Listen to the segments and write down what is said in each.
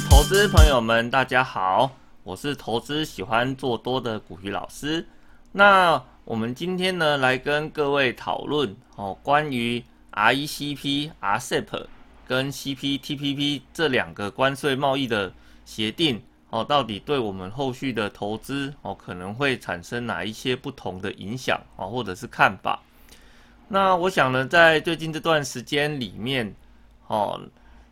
投资朋友们，大家好，我是投资喜欢做多的古鱼老师。那我们今天呢，来跟各位讨论哦，关于 RECP、RCEP 跟 CPTPP 这两个关税贸易的协定哦，到底对我们后续的投资哦，可能会产生哪一些不同的影响啊，或者是看法？那我想呢，在最近这段时间里面，哦。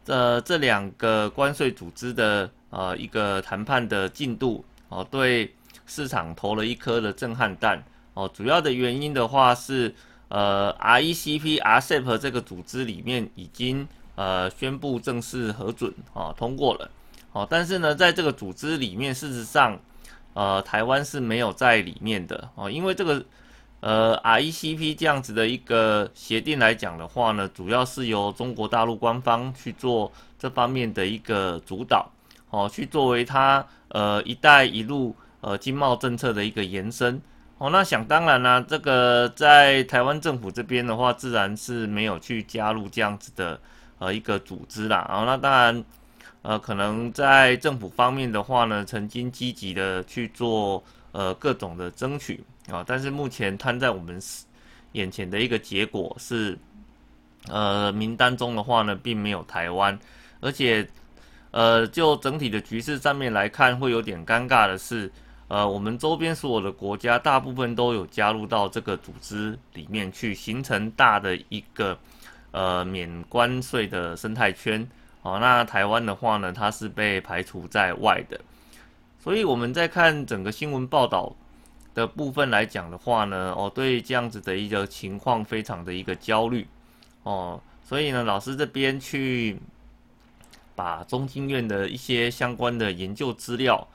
呃，这两个关税组织的呃一个谈判的进度哦，对市场投了一颗的震撼弹哦。主要的原因的话是，呃，RECP、RCEP 这个组织里面已经呃宣布正式核准啊通过了哦。但是呢，在这个组织里面，事实上，呃，台湾是没有在里面的哦，因为这个。呃，RECP 这样子的一个协定来讲的话呢，主要是由中国大陆官方去做这方面的一个主导，哦，去作为它呃“一带一路”呃经贸政策的一个延伸，哦，那想当然啦，这个在台湾政府这边的话，自然是没有去加入这样子的呃一个组织啦，哦，那当然，呃，可能在政府方面的话呢，曾经积极的去做呃各种的争取。啊，但是目前摊在我们眼前的一个结果是，呃，名单中的话呢，并没有台湾，而且，呃，就整体的局势上面来看，会有点尴尬的是，呃，我们周边所有的国家大部分都有加入到这个组织里面去，形成大的一个呃免关税的生态圈。哦，那台湾的话呢，它是被排除在外的，所以我们在看整个新闻报道。的部分来讲的话呢，哦，对这样子的一个情况非常的一个焦虑，哦，所以呢，老师这边去把中经院的一些相关的研究资料，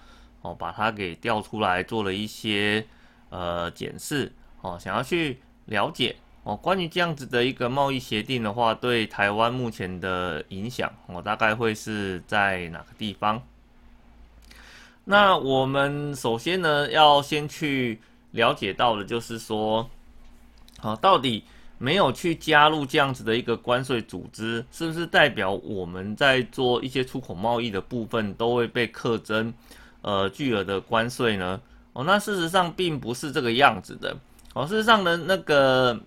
哦，把它给调出来做了一些呃检视，哦，想要去了解哦，关于这样子的一个贸易协定的话，对台湾目前的影响，哦，大概会是在哪个地方？那我们首先呢，要先去了解到的，就是说，好，到底没有去加入这样子的一个关税组织，是不是代表我们在做一些出口贸易的部分都会被课征呃巨额的关税呢？哦，那事实上并不是这个样子的。哦，事实上呢，那个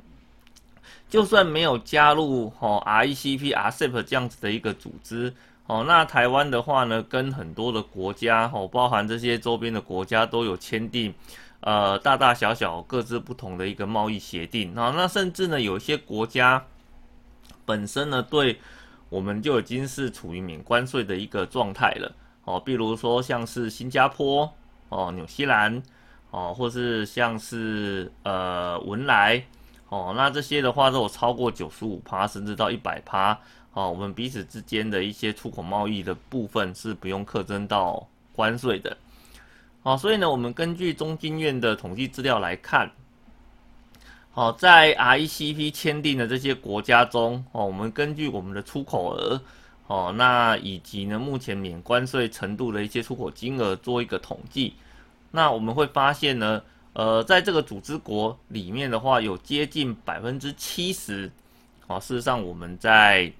就算没有加入哦 RECP、RCEP 这样子的一个组织。哦，那台湾的话呢，跟很多的国家，哦，包含这些周边的国家，都有签订，呃，大大小小各自不同的一个贸易协定。啊，那甚至呢，有一些国家本身呢，对我们就已经是处于免关税的一个状态了。哦，比如说像是新加坡，哦，纽西兰，哦，或是像是呃文莱，哦，那这些的话都有超过九十五趴，甚至到一百趴。哦，我们彼此之间的一些出口贸易的部分是不用课征到关税的。好，所以呢，我们根据中经院的统计资料来看，好，在 RECP 签订的这些国家中，哦，我们根据我们的出口额，哦，那以及呢目前免关税程度的一些出口金额做一个统计，那我们会发现呢，呃，在这个组织国里面的话，有接近百分之七十，哦，事实上我们在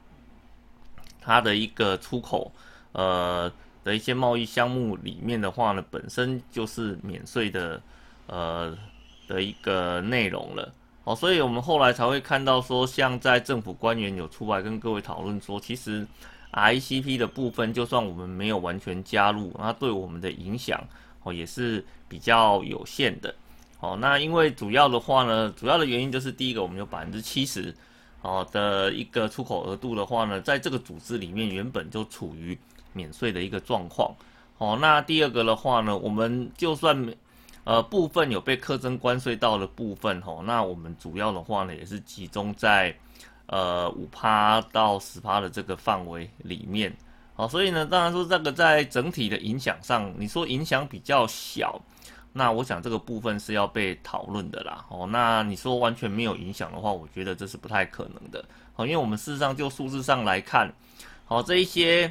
它的一个出口，呃的一些贸易项目里面的话呢，本身就是免税的，呃的一个内容了，哦，所以我们后来才会看到说，像在政府官员有出来跟各位讨论说，其实 ICP 的部分，就算我们没有完全加入，那对我们的影响哦也是比较有限的，哦，那因为主要的话呢，主要的原因就是第一个，我们有百分之七十。哦的一个出口额度的话呢，在这个组织里面原本就处于免税的一个状况。哦，那第二个的话呢，我们就算呃部分有被课征关税到的部分，哦，那我们主要的话呢，也是集中在呃五趴到十趴的这个范围里面。好，所以呢，当然说这个在整体的影响上，你说影响比较小。那我想这个部分是要被讨论的啦。哦，那你说完全没有影响的话，我觉得这是不太可能的。哦，因为我们事实上就数字上来看，好这一些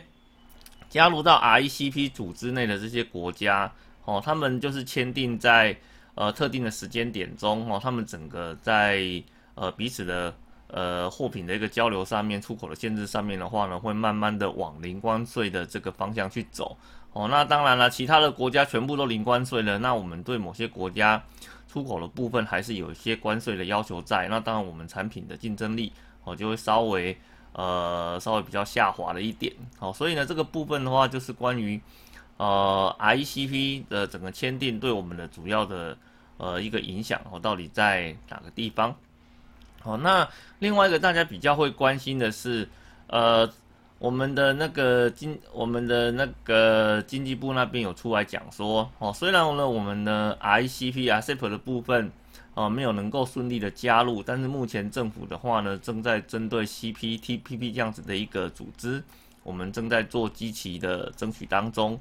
加入到 RECP 组织内的这些国家，哦，他们就是签订在呃特定的时间点中，哦，他们整个在呃彼此的呃货品的一个交流上面，出口的限制上面的话呢，会慢慢的往零关税的这个方向去走。哦，那当然了，其他的国家全部都零关税了，那我们对某些国家出口的部分还是有一些关税的要求在。那当然，我们产品的竞争力哦就会稍微呃稍微比较下滑了一点。好，所以呢，这个部分的话就是关于呃 ICP 的整个签订对我们的主要的呃一个影响哦，到底在哪个地方？好，那另外一个大家比较会关心的是呃。我们的那个经，我们的那个经济部那边有出来讲说，哦，虽然呢，我们的 RCEP 啊 CEP 的部分，哦，没有能够顺利的加入，但是目前政府的话呢，正在针对 CPTPP 这样子的一个组织，我们正在做积极的争取当中。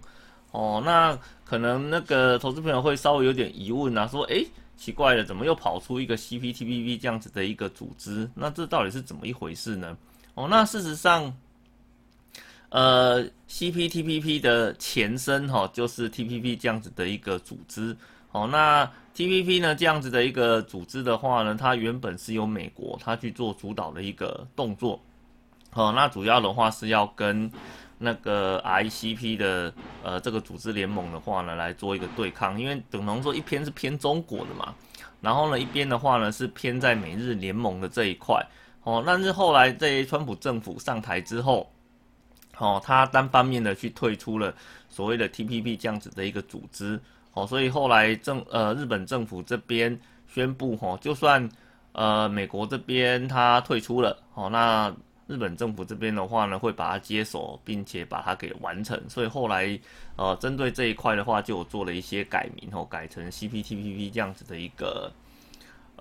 哦，那可能那个投资朋友会稍微有点疑问啊，说，诶，奇怪了，怎么又跑出一个 CPTPP 这样子的一个组织？那这到底是怎么一回事呢？哦，那事实上。呃，CPTPP 的前身哈，就是 TPP 这样子的一个组织。哦，那 TPP 呢这样子的一个组织的话呢，它原本是由美国它去做主导的一个动作。哦，那主要的话是要跟那个 ICP 的呃这个组织联盟的话呢来做一个对抗，因为等同说一边是偏中国的嘛，然后呢一边的话呢是偏在美日联盟的这一块。哦，但是后来在川普政府上台之后。哦，他单方面的去退出了所谓的 TPP 这样子的一个组织，哦，所以后来政呃日本政府这边宣布，哦，就算呃美国这边他退出了，哦，那日本政府这边的话呢，会把它接手，并且把它给完成，所以后来呃针对这一块的话，就做了一些改名，哦，改成 CPTPP 这样子的一个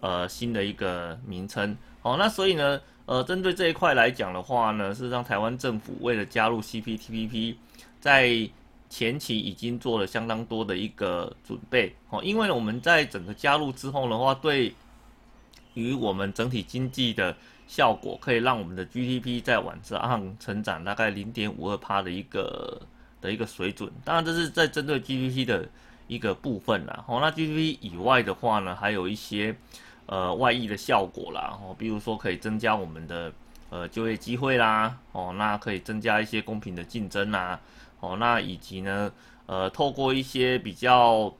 呃新的一个名称，哦，那所以呢。呃，针对这一块来讲的话呢，事实上台湾政府为了加入 CPTPP，在前期已经做了相当多的一个准备哦，因为我们在整个加入之后的话，对于我们整体经济的效果，可以让我们的 GDP 在往上成长大概零点五二帕的一个的一个水准。当然，这是在针对 GDP 的一个部分啦。哦，那 GDP 以外的话呢，还有一些。呃，外溢的效果啦，哦，比如说可以增加我们的呃就业机会啦，哦，那可以增加一些公平的竞争啦，哦，那以及呢，呃，透过一些比较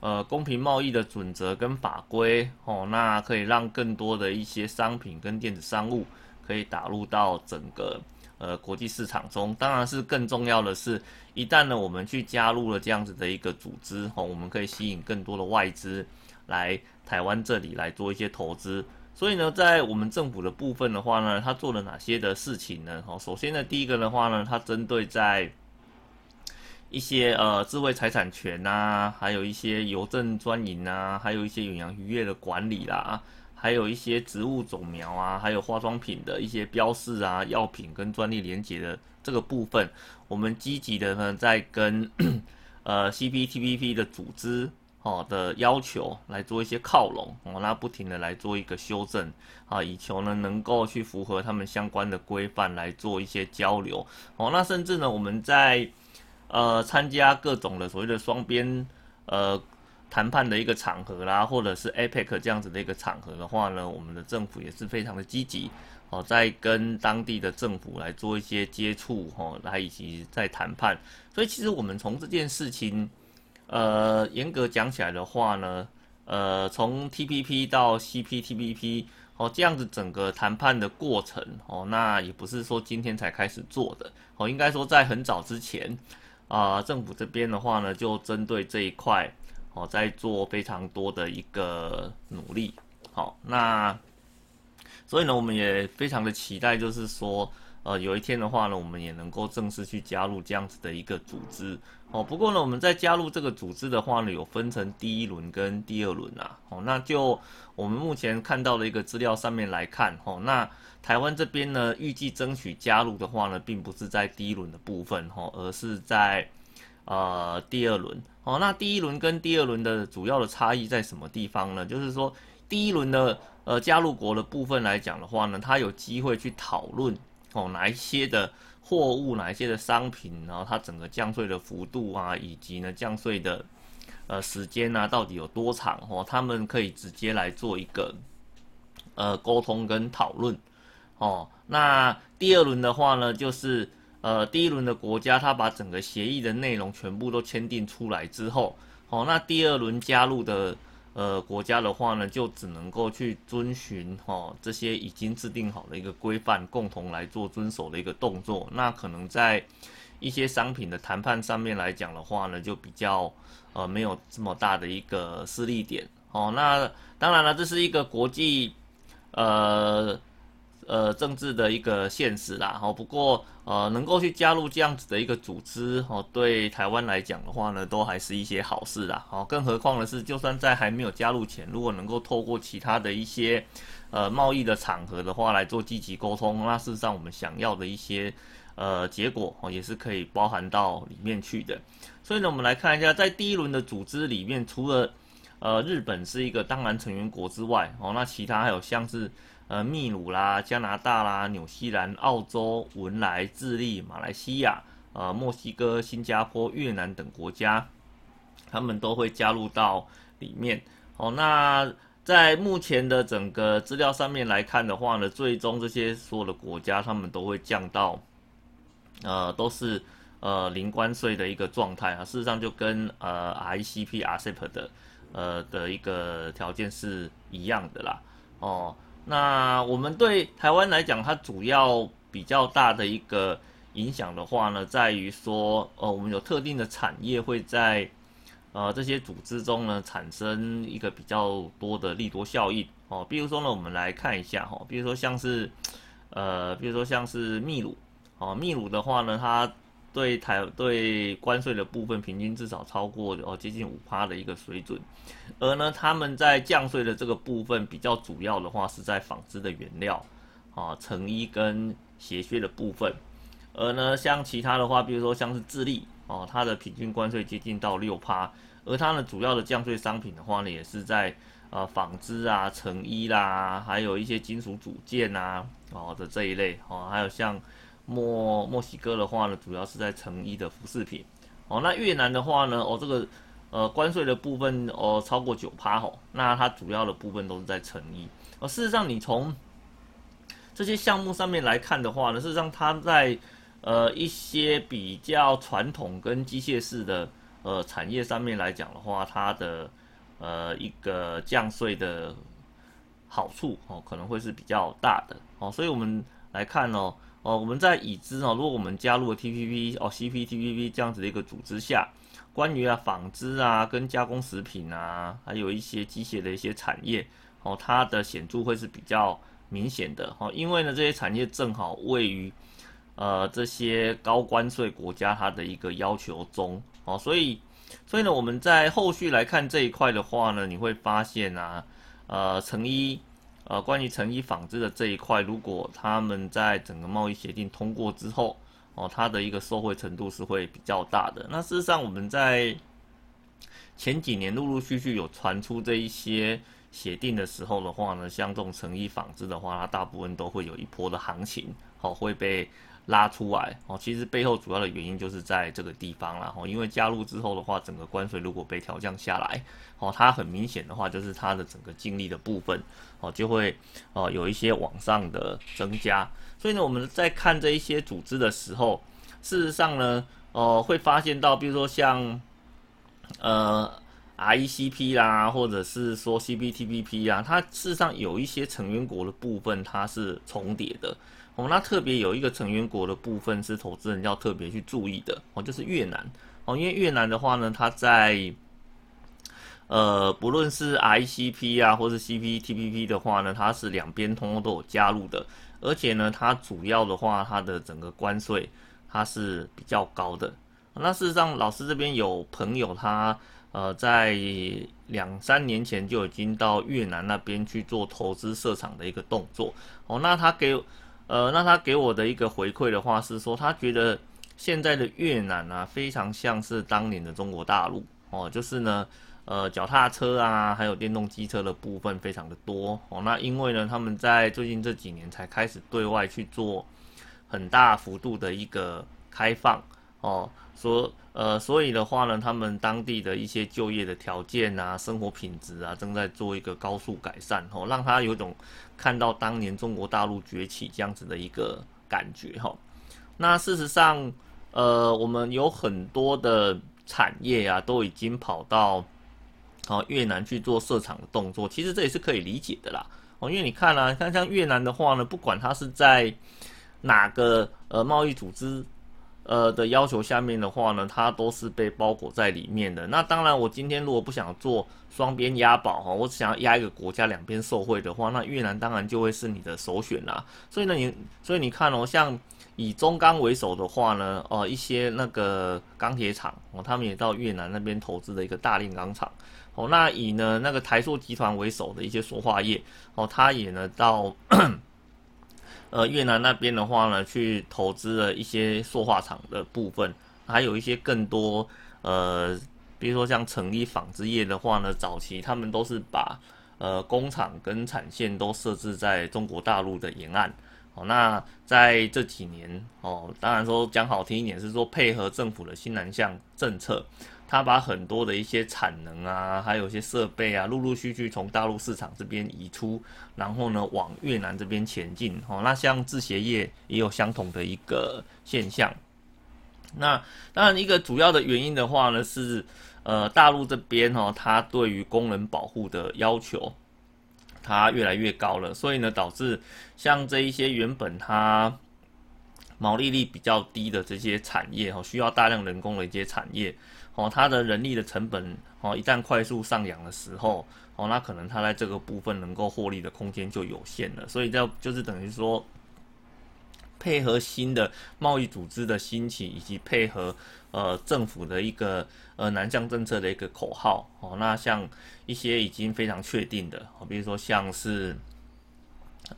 呃公平贸易的准则跟法规，哦，那可以让更多的一些商品跟电子商务可以打入到整个呃国际市场中。当然是更重要的是，一旦呢我们去加入了这样子的一个组织，哦，我们可以吸引更多的外资。来台湾这里来做一些投资，所以呢，在我们政府的部分的话呢，他做了哪些的事情呢？哦，首先呢，第一个的话呢，它针对在一些呃智慧财产权呐，还有一些邮政专营啊，还有一些远洋渔业的管理啦，还有一些植物种苗啊，还有化妆品的一些标示啊，药品跟专利连接的这个部分，我们积极的呢，在跟呃 CPTPP 的组织。哦的要求来做一些靠拢，哦，那不停的来做一个修正，啊，以求呢能够去符合他们相关的规范来做一些交流，哦，那甚至呢我们在呃参加各种的所谓的双边呃谈判的一个场合啦，或者是 APEC 这样子的一个场合的话呢，我们的政府也是非常的积极，哦，在跟当地的政府来做一些接触，哦，来以及在谈判，所以其实我们从这件事情。呃，严格讲起来的话呢，呃，从 TPP 到 CPTPP 哦，这样子整个谈判的过程哦，那也不是说今天才开始做的哦，应该说在很早之前啊，政府这边的话呢，就针对这一块哦，在做非常多的一个努力。好，那所以呢，我们也非常的期待，就是说。呃，有一天的话呢，我们也能够正式去加入这样子的一个组织哦。不过呢，我们在加入这个组织的话呢，有分成第一轮跟第二轮啊。哦，那就我们目前看到的一个资料上面来看，哦，那台湾这边呢，预计争取加入的话呢，并不是在第一轮的部分，哦，而是在呃第二轮。哦，那第一轮跟第二轮的主要的差异在什么地方呢？就是说，第一轮的呃加入国的部分来讲的话呢，它有机会去讨论。哦，哪一些的货物，哪一些的商品，然后它整个降税的幅度啊，以及呢降税的呃时间啊，到底有多长？哦，他们可以直接来做一个呃沟通跟讨论。哦。那第二轮的话呢，就是呃第一轮的国家他把整个协议的内容全部都签订出来之后，哦，那第二轮加入的呃国家的话呢，就只能够去遵循哦这些已经制定好的一个规范，共同来做遵守的一个动作。那可能在一些商品的谈判上面来讲的话呢，就比较呃没有这么大的一个势力点。哦，那当然了，这是一个国际，呃呃政治的一个现实啦。哦，不过呃能够去加入这样子的一个组织，哦，对台湾来讲的话呢，都还是一些好事啦。哦，更何况的是，就算在还没有加入前，如果能够透过其他的一些呃贸易的场合的话来做积极沟通，那事实上我们想要的一些呃结果哦，也是可以包含到里面去的。所以呢，我们来看一下，在第一轮的组织里面，除了呃，日本是一个当然成员国之外，哦，那其他还有像是呃秘鲁啦、加拿大啦、纽西兰、澳洲、文莱、智利、马来西亚、呃墨西哥、新加坡、越南等国家，他们都会加入到里面。哦，那在目前的整个资料上面来看的话呢，最终这些所有的国家，他们都会降到呃都是呃零关税的一个状态啊。事实上，就跟呃 RCEP、RCEP 的。呃的一个条件是一样的啦，哦，那我们对台湾来讲，它主要比较大的一个影响的话呢，在于说，呃，我们有特定的产业会在呃这些组织中呢产生一个比较多的利多效应，哦，比如说呢，我们来看一下哈，比如说像是呃，比如说像是秘鲁，哦，秘鲁的话呢，它对台对关税的部分，平均至少超过哦接近五趴的一个水准，而呢他们在降税的这个部分比较主要的话是在纺织的原料啊成衣跟鞋靴的部分，而呢像其他的话，比如说像是智利哦，它的平均关税接近到六趴，而它的主要的降税商品的话呢，也是在呃纺织啊成衣啦，还有一些金属组件啊哦的这一类哦，还有像。墨墨西哥的话呢，主要是在成衣的服饰品，哦，那越南的话呢，哦，这个呃关税的部分哦超过九趴哦，那它主要的部分都是在成衣，而事实上你从这些项目上面来看的话呢，事实上它在呃一些比较传统跟机械式的呃产业上面来讲的话，它的呃一个降税的好处哦可能会是比较大的哦，所以我们来看哦。哦，我们在已知哦，如果我们加入了 TPP 哦 CPTPP 这样子的一个组织下，关于啊纺织啊跟加工食品啊，还有一些机械的一些产业哦，它的显著会是比较明显的哦，因为呢这些产业正好位于呃这些高关税国家它的一个要求中哦，所以所以呢我们在后续来看这一块的话呢，你会发现啊呃成衣。呃，关于成衣纺织的这一块，如果他们在整个贸易协定通过之后，哦，它的一个受惠程度是会比较大的。那事实上，我们在前几年陆陆续续有传出这一些协定的时候的话呢，像这种成衣纺织的话，它大部分都会有一波的行情，好会被。拉出来哦，其实背后主要的原因就是在这个地方了哦，因为加入之后的话，整个关税如果被调降下来哦，它很明显的话就是它的整个净利的部分哦就会哦有一些往上的增加，所以呢我们在看这一些组织的时候，事实上呢哦会发现到，比如说像呃 RECP 啦，或者是说 CPTPP 啊，它事实上有一些成员国的部分它是重叠的。哦，那特别有一个成员国的部分是投资人要特别去注意的哦，就是越南哦，因为越南的话呢，它在呃不论是 RCEP 啊，或是 CPTPP 的话呢，它是两边通通都有加入的，而且呢，它主要的话，它的整个关税它是比较高的。那事实上，老师这边有朋友他呃在两三年前就已经到越南那边去做投资设厂的一个动作哦，那他给。呃，那他给我的一个回馈的话是说，他觉得现在的越南啊，非常像是当年的中国大陆哦，就是呢，呃，脚踏车啊，还有电动机车的部分非常的多哦。那因为呢，他们在最近这几年才开始对外去做很大幅度的一个开放哦，所呃，所以的话呢，他们当地的一些就业的条件啊，生活品质啊，正在做一个高速改善哦，让他有种看到当年中国大陆崛起这样子的一个感觉哈。那事实上，呃，我们有很多的产业啊，都已经跑到哦越南去做设厂的动作，其实这也是可以理解的啦。哦，因为你看啊，看像越南的话呢，不管它是在哪个呃贸易组织呃的要求下面的话呢，它都是被包裹在里面的。那当然，我今天如果不想做双边押宝哈，我只想要押一个国家两边受贿的话，那越南当然就会是你的首选啦。所以呢，你所以你看哦，像以中钢为首的话呢，哦一些那个钢铁厂哦，他们也到越南那边投资的一个大炼钢厂。哦，那以呢那个台塑集团为首的一些塑化业，哦，它也呢到呃越南那边的话呢，去投资了一些塑化厂的部分，还有一些更多呃，比如说像成衣纺织业的话呢，早期他们都是把呃工厂跟产线都设置在中国大陆的沿岸。哦，那在这几年哦，当然说讲好听一点是说配合政府的新南向政策。他把很多的一些产能啊，还有一些设备啊，陆陆续续从大陆市场这边移出，然后呢往越南这边前进。哦，那像制鞋业也有相同的一个现象。那当然一个主要的原因的话呢，是呃大陆这边哈，它对于工人保护的要求，它越来越高了，所以呢导致像这一些原本它毛利率比较低的这些产业哦，需要大量人工的一些产业。哦，它的人力的成本哦，一旦快速上扬的时候，哦，那可能它在这个部分能够获利的空间就有限了。所以，这就是等于说，配合新的贸易组织的兴起，以及配合呃政府的一个呃南向政策的一个口号哦，那像一些已经非常确定的，哦，比如说像是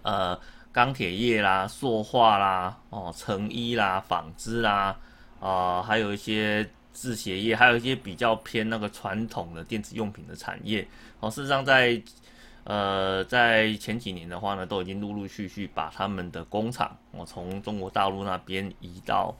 呃钢铁业啦、塑化啦、哦成衣啦、纺织啦，啊，还有一些。制鞋业还有一些比较偏那个传统的电子用品的产业，哦，事实上在呃在前几年的话呢，都已经陆陆续续把他们的工厂哦从中国大陆那边移到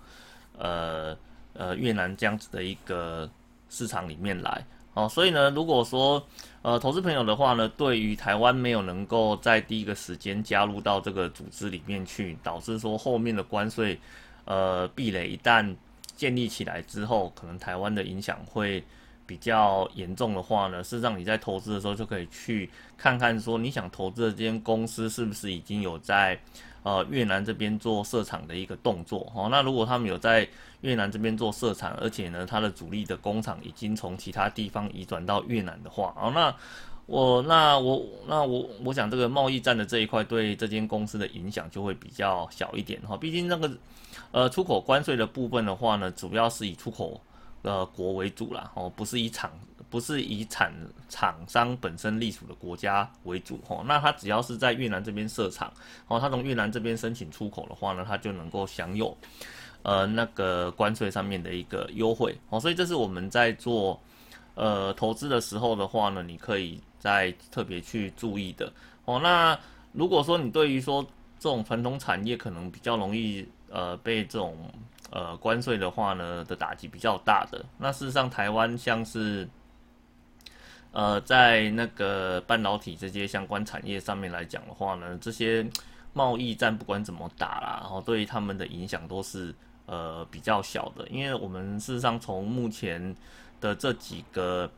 呃呃越南这样子的一个市场里面来，哦，所以呢，如果说呃投资朋友的话呢，对于台湾没有能够在第一个时间加入到这个组织里面去，导致说后面的关税呃壁垒一旦建立起来之后，可能台湾的影响会比较严重的话呢，是让你在投资的时候就可以去看看，说你想投资的这间公司是不是已经有在呃越南这边做设厂的一个动作哦。那如果他们有在越南这边做设厂，而且呢，它的主力的工厂已经从其他地方移转到越南的话，哦，那我那我那我我想这个贸易战的这一块对这间公司的影响就会比较小一点哈，毕竟那个。呃，出口关税的部分的话呢，主要是以出口呃国为主啦，哦，不是以厂不是以产厂商本身隶属的国家为主哦。那它只要是在越南这边设厂，哦，它从越南这边申请出口的话呢，它就能够享有呃那个关税上面的一个优惠哦。所以这是我们在做呃投资的时候的话呢，你可以再特别去注意的哦。那如果说你对于说这种传统产业可能比较容易。呃，被这种呃关税的话呢的打击比较大的。那事实上，台湾像是呃在那个半导体这些相关产业上面来讲的话呢，这些贸易战不管怎么打啦，然后对于他们的影响都是呃比较小的。因为我们事实上从目前的这几个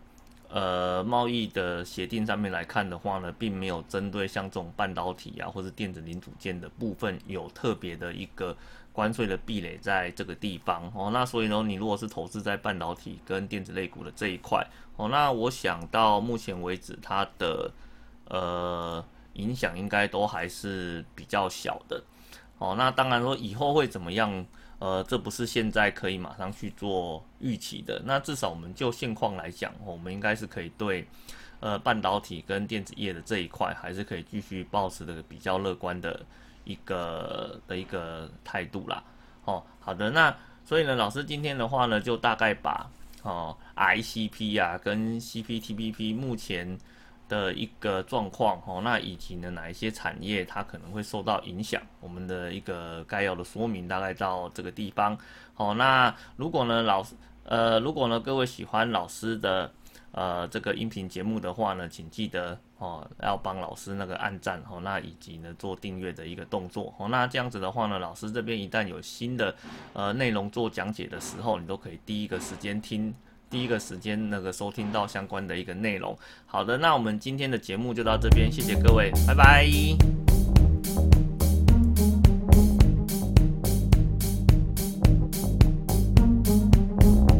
呃贸易的协定上面来看的话呢，并没有针对像这种半导体啊或者电子零组件的部分有特别的一个。关税的壁垒在这个地方哦，那所以呢，你如果是投资在半导体跟电子类股的这一块哦，那我想到目前为止它的呃影响应该都还是比较小的哦。那当然说以后会怎么样，呃，这不是现在可以马上去做预期的。那至少我们就现况来讲，我们应该是可以对呃半导体跟电子业的这一块还是可以继续保持的比较乐观的。一个的一个态度啦，哦，好的，那所以呢，老师今天的话呢，就大概把哦 ICP 啊跟 CPTPP 目前的一个状况哦，那以及呢哪一些产业它可能会受到影响，我们的一个概要的说明大概到这个地方。好，那如果呢老师呃如果呢各位喜欢老师的呃这个音频节目的话呢，请记得哦要帮老师那个按赞哦，那以及呢做订阅的一个动作哦，那这样子的话呢，老师这边一旦有新的呃内容做讲解的时候，你都可以第一个时间听。第一个时间那个收听到相关的一个内容。好的，那我们今天的节目就到这边，谢谢各位，拜拜。